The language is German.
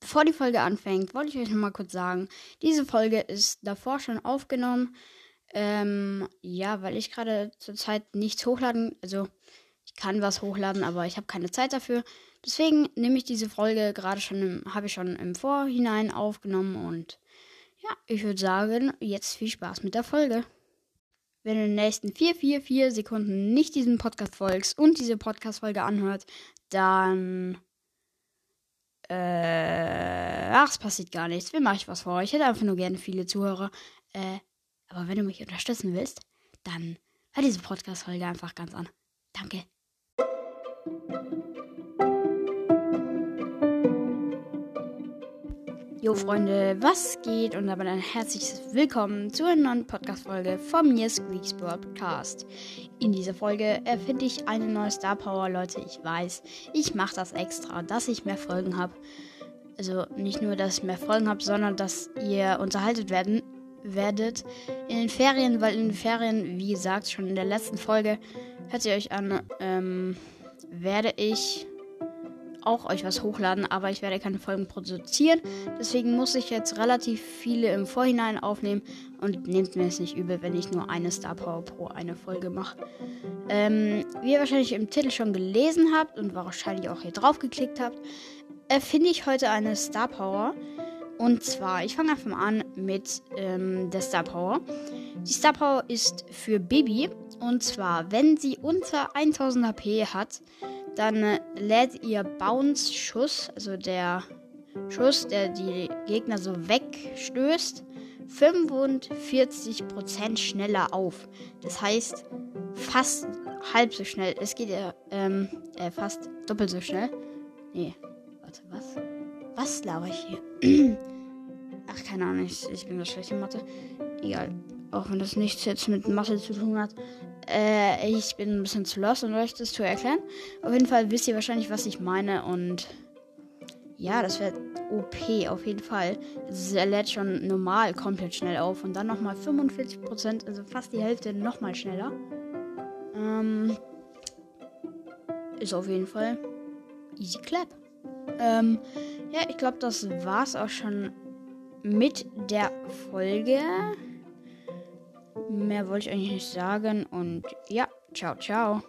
bevor die Folge anfängt, wollte ich euch nochmal kurz sagen, diese Folge ist davor schon aufgenommen. Ähm, ja, weil ich gerade zurzeit nichts hochladen, also ich kann was hochladen, aber ich habe keine Zeit dafür. Deswegen nehme ich diese Folge gerade schon, habe ich schon im Vorhinein aufgenommen und ja, ich würde sagen, jetzt viel Spaß mit der Folge. Wenn du in den nächsten 4, 4, 4 Sekunden nicht diesem Podcast folgst und diese Podcast-Folge anhört, dann äh, ach, es passiert gar nichts. Wie mache ich was vor? Ich hätte einfach nur gerne viele Zuhörer. Äh, aber wenn du mich unterstützen willst, dann hör diese Podcast-Folge einfach ganz an. Danke. Jo Freunde, was geht? Und damit ein herzliches Willkommen zu einer neuen Podcast-Folge vom mir Squeaks Podcast. In dieser Folge erfinde ich eine neue Star Power, Leute. Ich weiß, ich mache das extra, dass ich mehr Folgen habe. Also nicht nur, dass ich mehr Folgen habe, sondern dass ihr unterhaltet werden werdet in den Ferien, weil in den Ferien, wie gesagt, schon in der letzten Folge, hört ihr euch an, ähm, werde ich auch euch was hochladen, aber ich werde keine Folgen produzieren. Deswegen muss ich jetzt relativ viele im Vorhinein aufnehmen und nehmt mir es nicht übel, wenn ich nur eine Star Power pro eine Folge mache. Ähm, wie ihr wahrscheinlich im Titel schon gelesen habt und wahrscheinlich auch hier drauf geklickt habt, erfinde ich heute eine Star Power. Und zwar, ich fange einfach mal an mit ähm, der Star Power. Die Star Power ist für Baby. Und zwar, wenn sie unter 1000 HP hat, dann äh, lädt ihr Bounce-Schuss, also der Schuss, der die Gegner so wegstößt, 45% schneller auf. Das heißt, fast halb so schnell. Es geht ja ähm, äh, fast doppelt so schnell. Nee, warte, was? Was laber ich hier? Ach, keine Ahnung, ich, ich bin so schlecht in Mathe. Egal. Auch wenn das nichts jetzt mit Mathe zu tun hat. Äh, ich bin ein bisschen zu lost, um euch das zu erklären. Auf jeden Fall wisst ihr wahrscheinlich, was ich meine. Und ja, das wäre OP auf jeden Fall. Er lädt schon normal komplett schnell auf. Und dann nochmal 45%, also fast die Hälfte nochmal schneller. Ähm, ist auf jeden Fall easy clap. Ähm, ja, ich glaube, das war's auch schon mit der Folge. Mehr wollte ich eigentlich nicht sagen. Und ja, ciao, ciao.